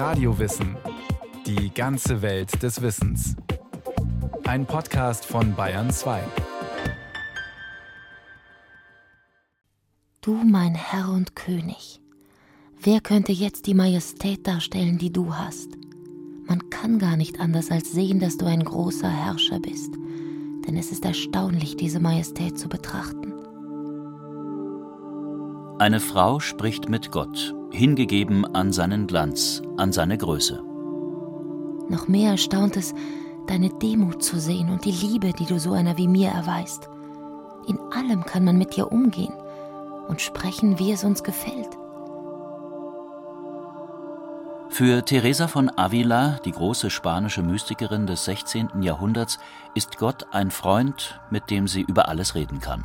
Radiowissen. Die ganze Welt des Wissens. Ein Podcast von Bayern 2. Du, mein Herr und König, wer könnte jetzt die Majestät darstellen, die du hast? Man kann gar nicht anders als sehen, dass du ein großer Herrscher bist, denn es ist erstaunlich, diese Majestät zu betrachten. Eine Frau spricht mit Gott hingegeben an seinen Glanz, an seine Größe. Noch mehr erstaunt es, deine Demut zu sehen und die Liebe, die du so einer wie mir erweist. In allem kann man mit dir umgehen und sprechen, wie es uns gefällt. Für Teresa von Avila, die große spanische Mystikerin des 16. Jahrhunderts, ist Gott ein Freund, mit dem sie über alles reden kann.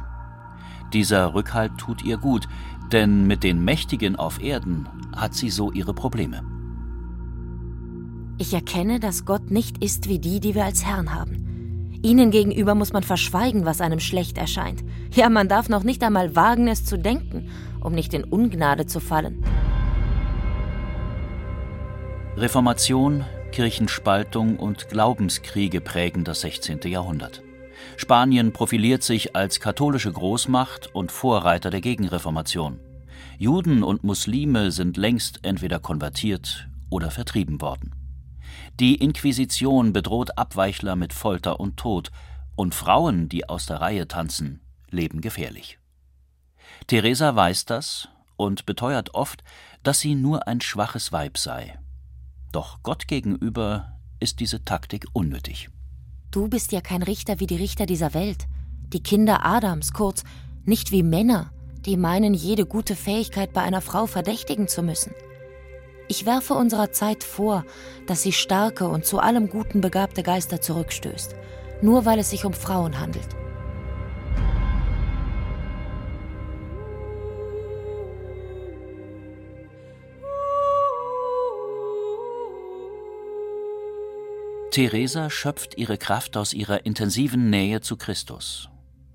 Dieser Rückhalt tut ihr gut, denn mit den Mächtigen auf Erden hat sie so ihre Probleme. Ich erkenne, dass Gott nicht ist wie die, die wir als Herrn haben. Ihnen gegenüber muss man verschweigen, was einem schlecht erscheint. Ja, man darf noch nicht einmal wagen, es zu denken, um nicht in Ungnade zu fallen. Reformation, Kirchenspaltung und Glaubenskriege prägen das 16. Jahrhundert. Spanien profiliert sich als katholische Großmacht und Vorreiter der Gegenreformation. Juden und Muslime sind längst entweder konvertiert oder vertrieben worden. Die Inquisition bedroht Abweichler mit Folter und Tod, und Frauen, die aus der Reihe tanzen, leben gefährlich. Theresa weiß das und beteuert oft, dass sie nur ein schwaches Weib sei. Doch Gott gegenüber ist diese Taktik unnötig. Du bist ja kein Richter wie die Richter dieser Welt, die Kinder Adams, kurz, nicht wie Männer, die meinen, jede gute Fähigkeit bei einer Frau verdächtigen zu müssen. Ich werfe unserer Zeit vor, dass sie starke und zu allem Guten begabte Geister zurückstößt, nur weil es sich um Frauen handelt. Theresa schöpft ihre Kraft aus ihrer intensiven Nähe zu Christus.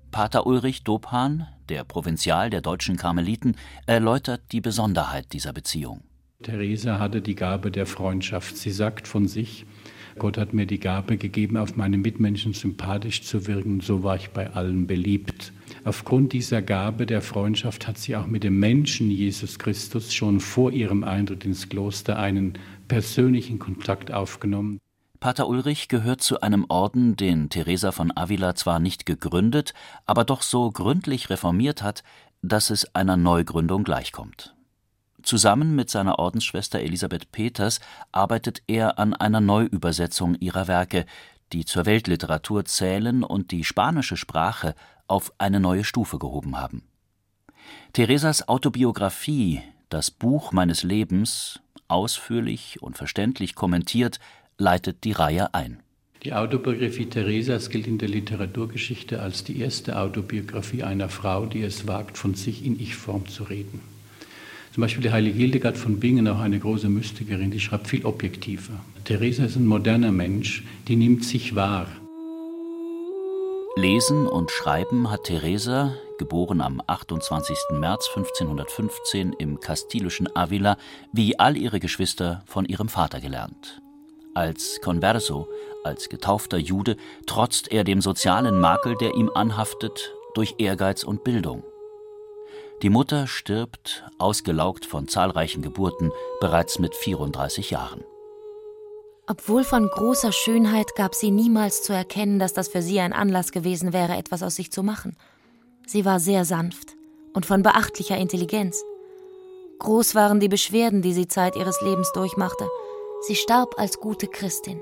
Pater Ulrich Dobhan, der Provinzial der deutschen Karmeliten, erläutert die Besonderheit dieser Beziehung. Theresa hatte die Gabe der Freundschaft. Sie sagt von sich, Gott hat mir die Gabe gegeben, auf meine Mitmenschen sympathisch zu wirken, so war ich bei allen beliebt. Aufgrund dieser Gabe der Freundschaft hat sie auch mit dem Menschen Jesus Christus schon vor ihrem Eintritt ins Kloster einen persönlichen Kontakt aufgenommen. Pater Ulrich gehört zu einem Orden, den Teresa von Avila zwar nicht gegründet, aber doch so gründlich reformiert hat, dass es einer Neugründung gleichkommt. Zusammen mit seiner Ordensschwester Elisabeth Peters arbeitet er an einer Neuübersetzung ihrer Werke, die zur Weltliteratur zählen und die spanische Sprache auf eine neue Stufe gehoben haben. Theresas Autobiografie, das Buch meines Lebens, ausführlich und verständlich kommentiert, leitet die Reihe ein. Die Autobiografie Theresas gilt in der Literaturgeschichte als die erste Autobiografie einer Frau, die es wagt, von sich in Ich-Form zu reden. Zum Beispiel die heilige Hildegard von Bingen, auch eine große Mystikerin, die schreibt viel objektiver. Theresa ist ein moderner Mensch, die nimmt sich wahr. Lesen und Schreiben hat Theresa, geboren am 28. März 1515 im kastilischen Avila, wie all ihre Geschwister von ihrem Vater gelernt. Als Converso, als getaufter Jude, trotzt er dem sozialen Makel, der ihm anhaftet, durch Ehrgeiz und Bildung. Die Mutter stirbt, ausgelaugt von zahlreichen Geburten, bereits mit 34 Jahren. Obwohl von großer Schönheit gab sie niemals zu erkennen, dass das für sie ein Anlass gewesen wäre, etwas aus sich zu machen. Sie war sehr sanft und von beachtlicher Intelligenz. Groß waren die Beschwerden, die sie Zeit ihres Lebens durchmachte. Sie starb als gute Christin.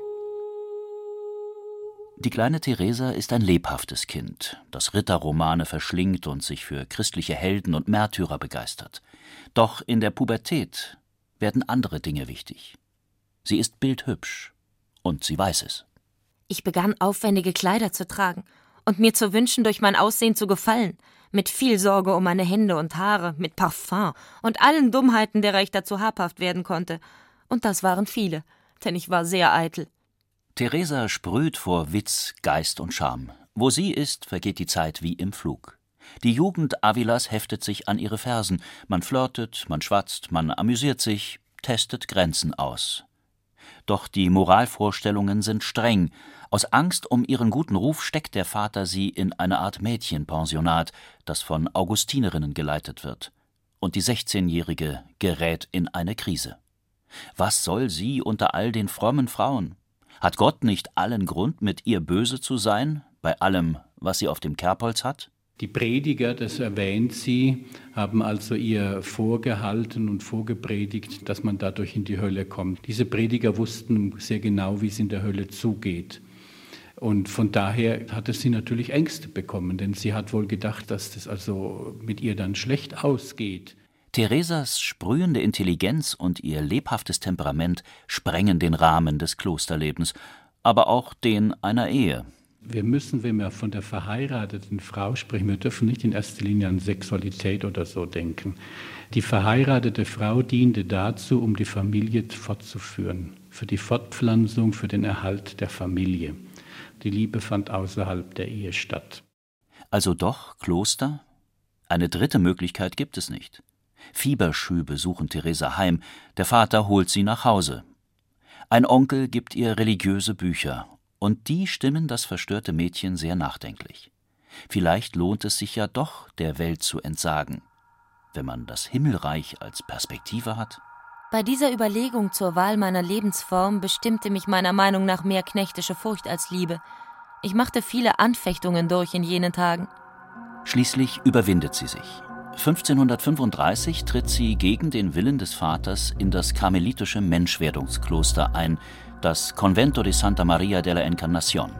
Die kleine Theresa ist ein lebhaftes Kind, das Ritterromane verschlingt und sich für christliche Helden und Märtyrer begeistert. Doch in der Pubertät werden andere Dinge wichtig. Sie ist bildhübsch und sie weiß es. Ich begann aufwendige Kleider zu tragen und mir zu wünschen, durch mein Aussehen zu gefallen, mit viel Sorge um meine Hände und Haare, mit Parfum und allen Dummheiten, derer ich dazu habhaft werden konnte, und das waren viele, denn ich war sehr eitel. Theresa sprüht vor Witz, Geist und Charme. Wo sie ist, vergeht die Zeit wie im Flug. Die Jugend Avilas heftet sich an ihre Fersen. Man flirtet, man schwatzt, man amüsiert sich, testet Grenzen aus. Doch die Moralvorstellungen sind streng. Aus Angst um ihren guten Ruf steckt der Vater sie in eine Art Mädchenpensionat, das von Augustinerinnen geleitet wird. Und die 16-Jährige gerät in eine Krise. Was soll sie unter all den frommen Frauen? Hat Gott nicht allen Grund, mit ihr böse zu sein, bei allem, was sie auf dem Kerbholz hat? Die Prediger, das erwähnt sie, haben also ihr vorgehalten und vorgepredigt, dass man dadurch in die Hölle kommt. Diese Prediger wussten sehr genau, wie es in der Hölle zugeht. Und von daher hatte sie natürlich Ängste bekommen, denn sie hat wohl gedacht, dass das also mit ihr dann schlecht ausgeht. Theresas sprühende Intelligenz und ihr lebhaftes Temperament sprengen den Rahmen des Klosterlebens, aber auch den einer Ehe. Wir müssen, wenn wir von der verheirateten Frau sprechen, wir dürfen nicht in erster Linie an Sexualität oder so denken. Die verheiratete Frau diente dazu, um die Familie fortzuführen, für die Fortpflanzung, für den Erhalt der Familie. Die Liebe fand außerhalb der Ehe statt. Also doch Kloster? Eine dritte Möglichkeit gibt es nicht. Fieberschübe suchen Theresa heim, der Vater holt sie nach Hause. Ein Onkel gibt ihr religiöse Bücher, und die stimmen das verstörte Mädchen sehr nachdenklich. Vielleicht lohnt es sich ja doch, der Welt zu entsagen, wenn man das Himmelreich als Perspektive hat. Bei dieser Überlegung zur Wahl meiner Lebensform bestimmte mich meiner Meinung nach mehr knechtische Furcht als Liebe. Ich machte viele Anfechtungen durch in jenen Tagen. Schließlich überwindet sie sich. 1535 tritt sie gegen den Willen des Vaters in das karmelitische Menschwerdungskloster ein, das Convento de Santa Maria della Encarnación.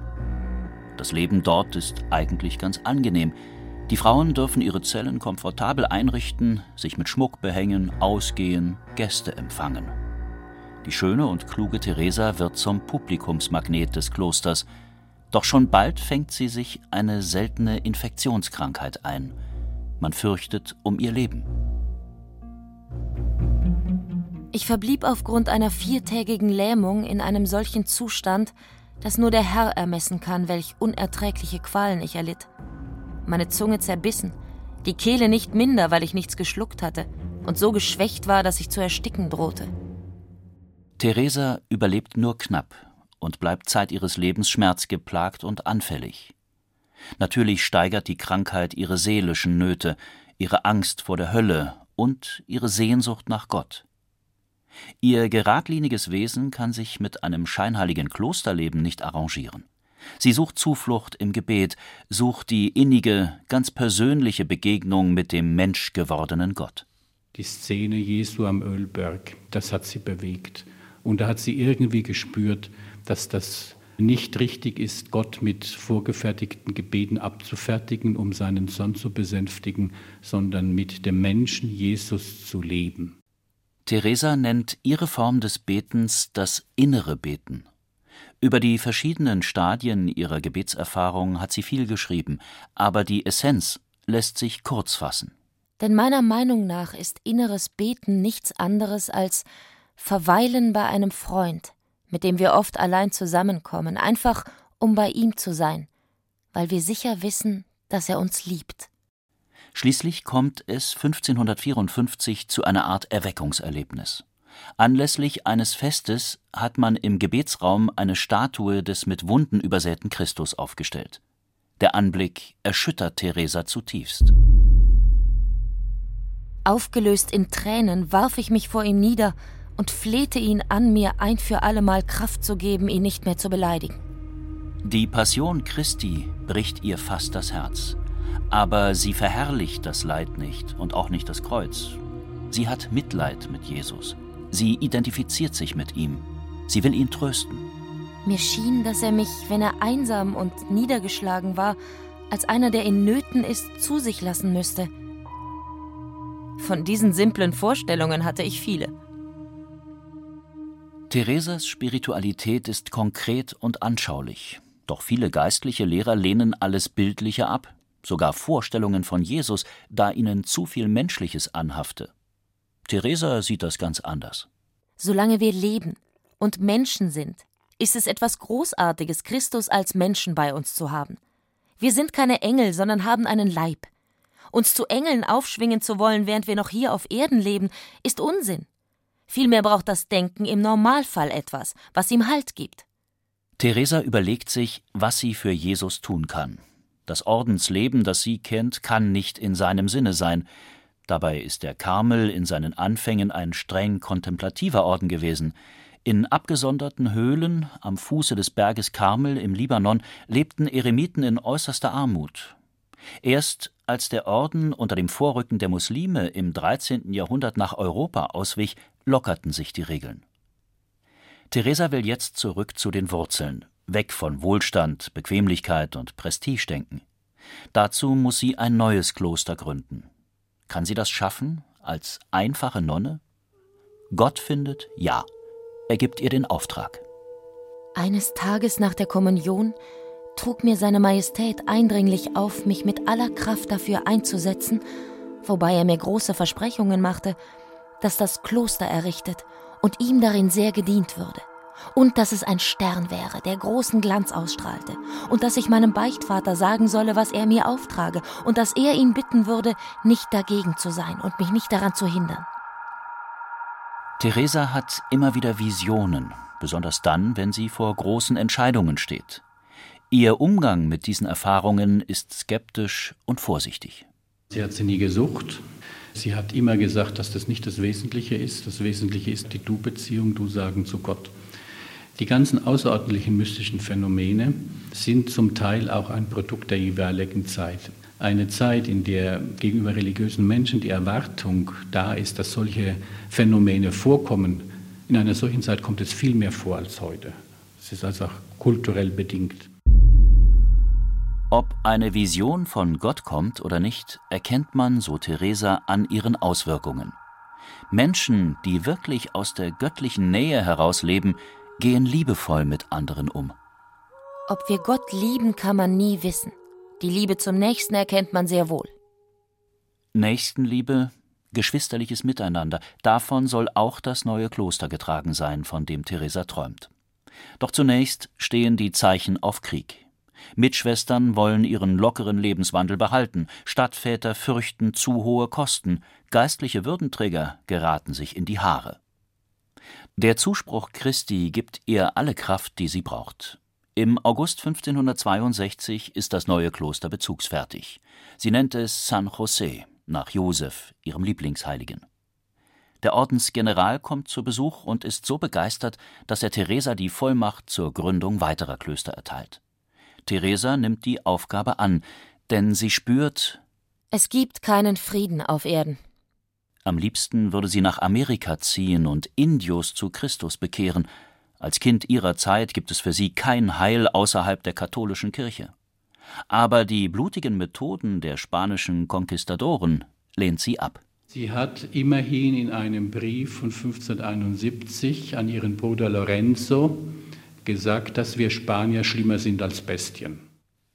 Das Leben dort ist eigentlich ganz angenehm. Die Frauen dürfen ihre Zellen komfortabel einrichten, sich mit Schmuck behängen, ausgehen, Gäste empfangen. Die schöne und kluge Teresa wird zum Publikumsmagnet des Klosters, doch schon bald fängt sie sich eine seltene Infektionskrankheit ein. Man fürchtet um ihr Leben. Ich verblieb aufgrund einer viertägigen Lähmung in einem solchen Zustand, dass nur der Herr ermessen kann, welch unerträgliche Qualen ich erlitt. Meine Zunge zerbissen, die Kehle nicht minder, weil ich nichts geschluckt hatte und so geschwächt war, dass ich zu ersticken drohte. Theresa überlebt nur knapp und bleibt Zeit ihres Lebens schmerzgeplagt und anfällig. Natürlich steigert die Krankheit ihre seelischen Nöte, ihre Angst vor der Hölle und ihre Sehnsucht nach Gott. Ihr geradliniges Wesen kann sich mit einem scheinheiligen Klosterleben nicht arrangieren. Sie sucht Zuflucht im Gebet, sucht die innige, ganz persönliche Begegnung mit dem menschgewordenen Gott. Die Szene Jesu am Ölberg, das hat sie bewegt. Und da hat sie irgendwie gespürt, dass das nicht richtig ist, Gott mit vorgefertigten Gebeten abzufertigen, um seinen Sohn zu besänftigen, sondern mit dem Menschen Jesus zu leben. Theresa nennt ihre Form des Betens das innere Beten. Über die verschiedenen Stadien ihrer Gebetserfahrung hat sie viel geschrieben, aber die Essenz lässt sich kurz fassen. Denn meiner Meinung nach ist inneres Beten nichts anderes als Verweilen bei einem Freund, mit dem wir oft allein zusammenkommen, einfach um bei ihm zu sein, weil wir sicher wissen, dass er uns liebt. Schließlich kommt es 1554 zu einer Art Erweckungserlebnis. Anlässlich eines Festes hat man im Gebetsraum eine Statue des mit Wunden übersäten Christus aufgestellt. Der Anblick erschüttert Theresa zutiefst. Aufgelöst in Tränen warf ich mich vor ihm nieder und flehte ihn an, mir ein für allemal Kraft zu geben, ihn nicht mehr zu beleidigen. Die Passion Christi bricht ihr fast das Herz. Aber sie verherrlicht das Leid nicht und auch nicht das Kreuz. Sie hat Mitleid mit Jesus. Sie identifiziert sich mit ihm. Sie will ihn trösten. Mir schien, dass er mich, wenn er einsam und niedergeschlagen war, als einer, der in Nöten ist, zu sich lassen müsste. Von diesen simplen Vorstellungen hatte ich viele. Theresas Spiritualität ist konkret und anschaulich. Doch viele geistliche Lehrer lehnen alles Bildliche ab, sogar Vorstellungen von Jesus, da ihnen zu viel Menschliches anhafte. Theresa sieht das ganz anders. Solange wir leben und Menschen sind, ist es etwas Großartiges, Christus als Menschen bei uns zu haben. Wir sind keine Engel, sondern haben einen Leib. Uns zu Engeln aufschwingen zu wollen, während wir noch hier auf Erden leben, ist Unsinn. Vielmehr braucht das Denken im Normalfall etwas, was ihm Halt gibt. Theresa überlegt sich, was sie für Jesus tun kann. Das Ordensleben, das sie kennt, kann nicht in seinem Sinne sein. Dabei ist der Karmel in seinen Anfängen ein streng kontemplativer Orden gewesen. In abgesonderten Höhlen am Fuße des Berges Karmel im Libanon lebten Eremiten in äußerster Armut. Erst als der Orden unter dem Vorrücken der Muslime im 13. Jahrhundert nach Europa auswich, lockerten sich die Regeln. Theresa will jetzt zurück zu den Wurzeln, weg von Wohlstand, Bequemlichkeit und Prestigedenken. Dazu muss sie ein neues Kloster gründen. Kann sie das schaffen, als einfache Nonne? Gott findet ja. Er gibt ihr den Auftrag. Eines Tages nach der Kommunion trug mir seine Majestät eindringlich auf, mich mit aller Kraft dafür einzusetzen, wobei er mir große Versprechungen machte, dass das Kloster errichtet und ihm darin sehr gedient würde, und dass es ein Stern wäre, der großen Glanz ausstrahlte, und dass ich meinem Beichtvater sagen solle, was er mir auftrage, und dass er ihn bitten würde, nicht dagegen zu sein und mich nicht daran zu hindern. Theresa hat immer wieder Visionen, besonders dann, wenn sie vor großen Entscheidungen steht. Ihr Umgang mit diesen Erfahrungen ist skeptisch und vorsichtig. Sie hat sie nie gesucht. Sie hat immer gesagt, dass das nicht das Wesentliche ist. Das Wesentliche ist die Du-Beziehung, Du-Sagen zu Gott. Die ganzen außerordentlichen mystischen Phänomene sind zum Teil auch ein Produkt der jeweiligen Zeit. Eine Zeit, in der gegenüber religiösen Menschen die Erwartung da ist, dass solche Phänomene vorkommen. In einer solchen Zeit kommt es viel mehr vor als heute. Es ist also auch kulturell bedingt. Ob eine Vision von Gott kommt oder nicht, erkennt man, so Theresa, an ihren Auswirkungen. Menschen, die wirklich aus der göttlichen Nähe heraus leben, gehen liebevoll mit anderen um. Ob wir Gott lieben, kann man nie wissen. Die Liebe zum Nächsten erkennt man sehr wohl. Nächstenliebe, geschwisterliches Miteinander, davon soll auch das neue Kloster getragen sein, von dem Theresa träumt. Doch zunächst stehen die Zeichen auf Krieg. Mitschwestern wollen ihren lockeren Lebenswandel behalten, Stadtväter fürchten zu hohe Kosten, geistliche Würdenträger geraten sich in die Haare. Der Zuspruch Christi gibt ihr alle Kraft, die sie braucht. Im August 1562 ist das neue Kloster bezugsfertig. Sie nennt es San José, nach Josef, ihrem Lieblingsheiligen. Der Ordensgeneral kommt zu Besuch und ist so begeistert, dass er Theresa die Vollmacht zur Gründung weiterer Klöster erteilt. Theresa nimmt die Aufgabe an, denn sie spürt, es gibt keinen Frieden auf Erden. Am liebsten würde sie nach Amerika ziehen und Indios zu Christus bekehren. Als Kind ihrer Zeit gibt es für sie kein Heil außerhalb der katholischen Kirche. Aber die blutigen Methoden der spanischen Konquistadoren lehnt sie ab. Sie hat immerhin in einem Brief von 1571 an ihren Bruder Lorenzo gesagt, dass wir Spanier schlimmer sind als Bestien.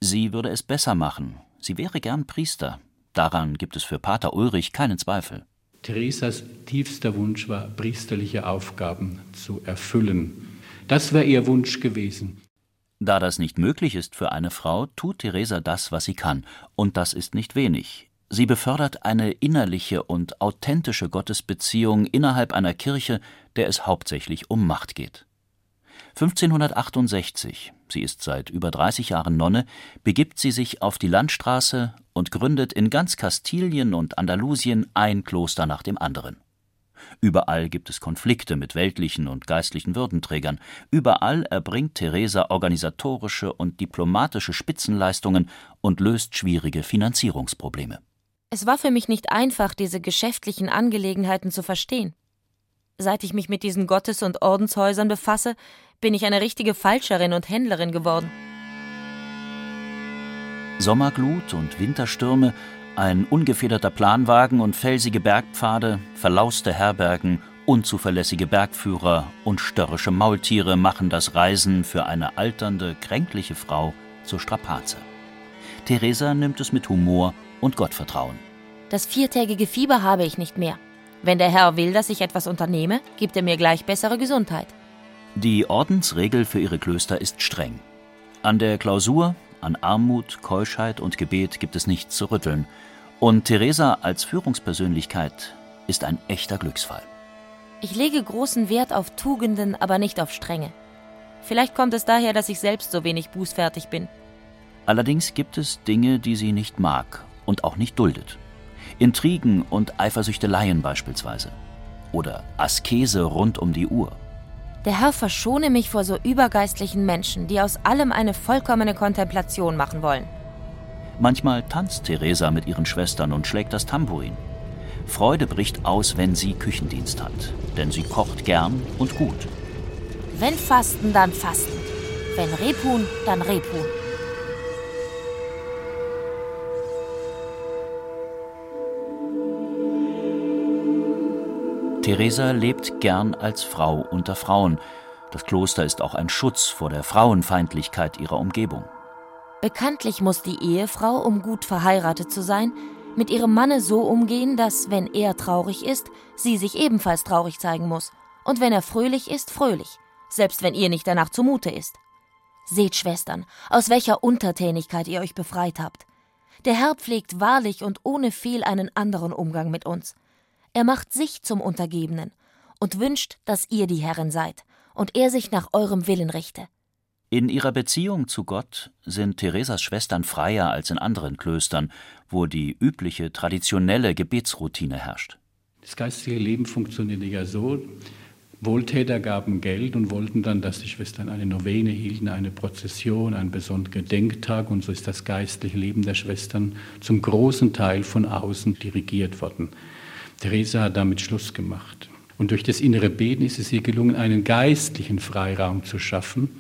Sie würde es besser machen. Sie wäre gern Priester. Daran gibt es für Pater Ulrich keinen Zweifel. Theresas tiefster Wunsch war, priesterliche Aufgaben zu erfüllen. Das wäre ihr Wunsch gewesen. Da das nicht möglich ist für eine Frau, tut Theresa das, was sie kann, und das ist nicht wenig. Sie befördert eine innerliche und authentische Gottesbeziehung innerhalb einer Kirche, der es hauptsächlich um Macht geht. 1568, sie ist seit über 30 Jahren Nonne, begibt sie sich auf die Landstraße und gründet in ganz Kastilien und Andalusien ein Kloster nach dem anderen. Überall gibt es Konflikte mit weltlichen und geistlichen Würdenträgern. Überall erbringt Theresa organisatorische und diplomatische Spitzenleistungen und löst schwierige Finanzierungsprobleme. Es war für mich nicht einfach, diese geschäftlichen Angelegenheiten zu verstehen. Seit ich mich mit diesen Gottes- und Ordenshäusern befasse, bin ich eine richtige Falscherin und Händlerin geworden. Sommerglut und Winterstürme, ein ungefederter Planwagen und felsige Bergpfade, verlauste Herbergen, unzuverlässige Bergführer und störrische Maultiere machen das Reisen für eine alternde, kränkliche Frau zur Strapaze. Theresa nimmt es mit Humor und Gottvertrauen. Das viertägige Fieber habe ich nicht mehr. Wenn der Herr will, dass ich etwas unternehme, gibt er mir gleich bessere Gesundheit. Die Ordensregel für ihre Klöster ist streng. An der Klausur, an Armut, Keuschheit und Gebet gibt es nichts zu rütteln. Und Theresa als Führungspersönlichkeit ist ein echter Glücksfall. Ich lege großen Wert auf Tugenden, aber nicht auf Strenge. Vielleicht kommt es daher, dass ich selbst so wenig bußfertig bin. Allerdings gibt es Dinge, die sie nicht mag und auch nicht duldet. Intrigen und Eifersüchteleien beispielsweise. Oder Askese rund um die Uhr. Der Herr verschone mich vor so übergeistlichen Menschen, die aus allem eine vollkommene Kontemplation machen wollen. Manchmal tanzt Theresa mit ihren Schwestern und schlägt das Tambourin. Freude bricht aus, wenn sie Küchendienst hat, denn sie kocht gern und gut. Wenn Fasten, dann Fasten. Wenn Rebhuhn, dann Rebhuhn. Theresa lebt gern als Frau unter Frauen. Das Kloster ist auch ein Schutz vor der Frauenfeindlichkeit ihrer Umgebung. Bekanntlich muss die Ehefrau, um gut verheiratet zu sein, mit ihrem Manne so umgehen, dass, wenn er traurig ist, sie sich ebenfalls traurig zeigen muss, und wenn er fröhlich ist, fröhlich, selbst wenn ihr nicht danach zumute ist. Seht, Schwestern, aus welcher Untertänigkeit ihr euch befreit habt. Der Herr pflegt wahrlich und ohne Fehl einen anderen Umgang mit uns. Er macht sich zum Untergebenen und wünscht, dass ihr die Herrin seid und er sich nach eurem Willen richte. In ihrer Beziehung zu Gott sind Theresas Schwestern freier als in anderen Klöstern, wo die übliche traditionelle Gebetsroutine herrscht. Das geistige Leben funktionierte ja so, Wohltäter gaben Geld und wollten dann, dass die Schwestern eine Novene hielten, eine Prozession, einen besonderen Gedenktag. Und so ist das geistliche Leben der Schwestern zum großen Teil von außen dirigiert worden. Theresa hat damit Schluss gemacht. Und durch das innere Beten ist es ihr gelungen, einen geistlichen Freiraum zu schaffen,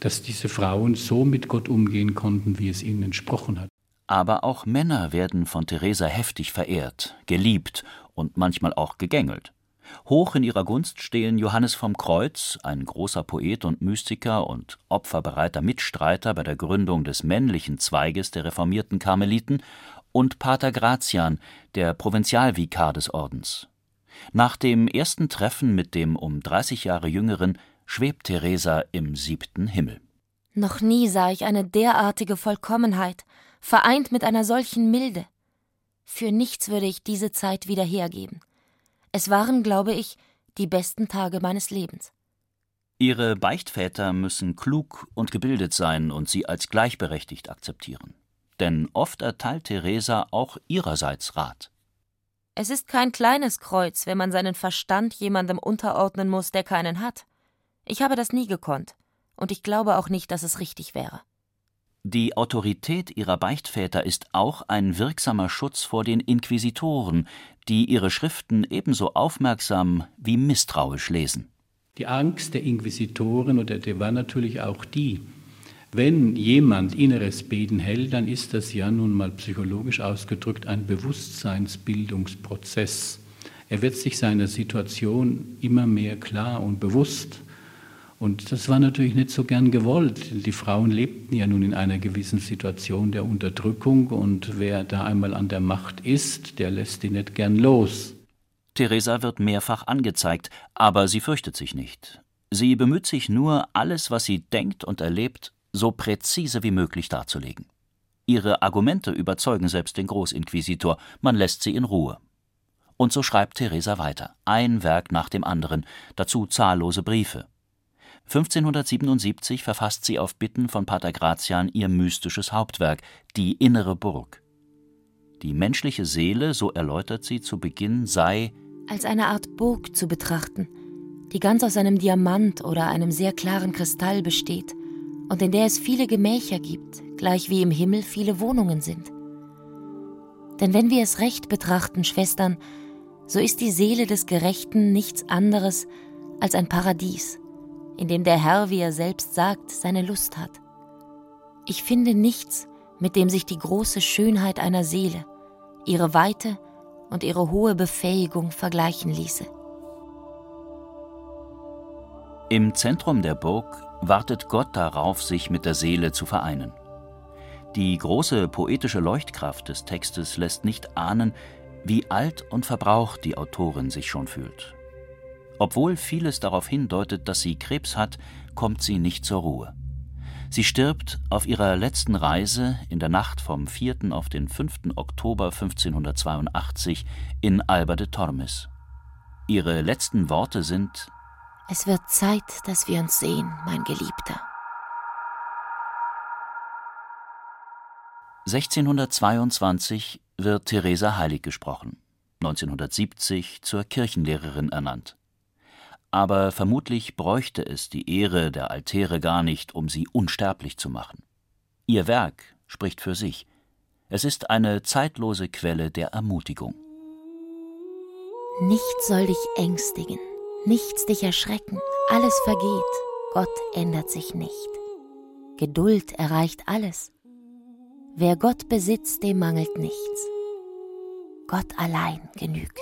dass diese Frauen so mit Gott umgehen konnten, wie es ihnen entsprochen hat. Aber auch Männer werden von Theresa heftig verehrt, geliebt und manchmal auch gegängelt. Hoch in ihrer Gunst stehen Johannes vom Kreuz, ein großer Poet und Mystiker und opferbereiter Mitstreiter bei der Gründung des männlichen Zweiges der reformierten Karmeliten, und Pater Gratian, der Provinzialvikar des Ordens. Nach dem ersten Treffen mit dem um 30 Jahre jüngeren schwebt Theresa im siebten Himmel. Noch nie sah ich eine derartige Vollkommenheit, vereint mit einer solchen Milde. Für nichts würde ich diese Zeit wieder hergeben. Es waren, glaube ich, die besten Tage meines Lebens. Ihre Beichtväter müssen klug und gebildet sein und sie als gleichberechtigt akzeptieren denn oft erteilt Theresa auch ihrerseits Rat. Es ist kein kleines Kreuz, wenn man seinen Verstand jemandem unterordnen muss, der keinen hat. Ich habe das nie gekonnt, und ich glaube auch nicht, dass es richtig wäre. Die Autorität ihrer Beichtväter ist auch ein wirksamer Schutz vor den Inquisitoren, die ihre Schriften ebenso aufmerksam wie misstrauisch lesen. Die Angst der Inquisitoren oder der war natürlich auch die, wenn jemand inneres Beten hält, dann ist das ja nun mal psychologisch ausgedrückt ein Bewusstseinsbildungsprozess. Er wird sich seiner Situation immer mehr klar und bewusst. Und das war natürlich nicht so gern gewollt. Die Frauen lebten ja nun in einer gewissen Situation der Unterdrückung und wer da einmal an der Macht ist, der lässt die nicht gern los. Theresa wird mehrfach angezeigt, aber sie fürchtet sich nicht. Sie bemüht sich nur, alles, was sie denkt und erlebt, so präzise wie möglich darzulegen. Ihre Argumente überzeugen selbst den Großinquisitor, man lässt sie in Ruhe. Und so schreibt Theresa weiter, ein Werk nach dem anderen, dazu zahllose Briefe. 1577 verfasst sie auf Bitten von Pater Gratian ihr mystisches Hauptwerk, Die innere Burg. Die menschliche Seele, so erläutert sie zu Beginn, sei als eine Art Burg zu betrachten, die ganz aus einem Diamant oder einem sehr klaren Kristall besteht und in der es viele Gemächer gibt, gleich wie im Himmel viele Wohnungen sind. Denn wenn wir es recht betrachten, Schwestern, so ist die Seele des Gerechten nichts anderes als ein Paradies, in dem der Herr, wie er selbst sagt, seine Lust hat. Ich finde nichts, mit dem sich die große Schönheit einer Seele, ihre Weite und ihre hohe Befähigung vergleichen ließe. Im Zentrum der Burg wartet Gott darauf, sich mit der Seele zu vereinen. Die große poetische Leuchtkraft des Textes lässt nicht ahnen, wie alt und verbraucht die Autorin sich schon fühlt. Obwohl vieles darauf hindeutet, dass sie Krebs hat, kommt sie nicht zur Ruhe. Sie stirbt auf ihrer letzten Reise in der Nacht vom 4. auf den 5. Oktober 1582 in Alba de Tormes. Ihre letzten Worte sind Es wird Zeit, dass wir uns sehen, mein Geliebter. 1622 wird Theresa heilig gesprochen, 1970 zur Kirchenlehrerin ernannt. Aber vermutlich bräuchte es die Ehre der Altäre gar nicht, um sie unsterblich zu machen. Ihr Werk spricht für sich. Es ist eine zeitlose Quelle der Ermutigung. Nichts soll dich ängstigen, nichts dich erschrecken, alles vergeht, Gott ändert sich nicht. Geduld erreicht alles. Wer Gott besitzt, dem mangelt nichts. Gott allein genügt.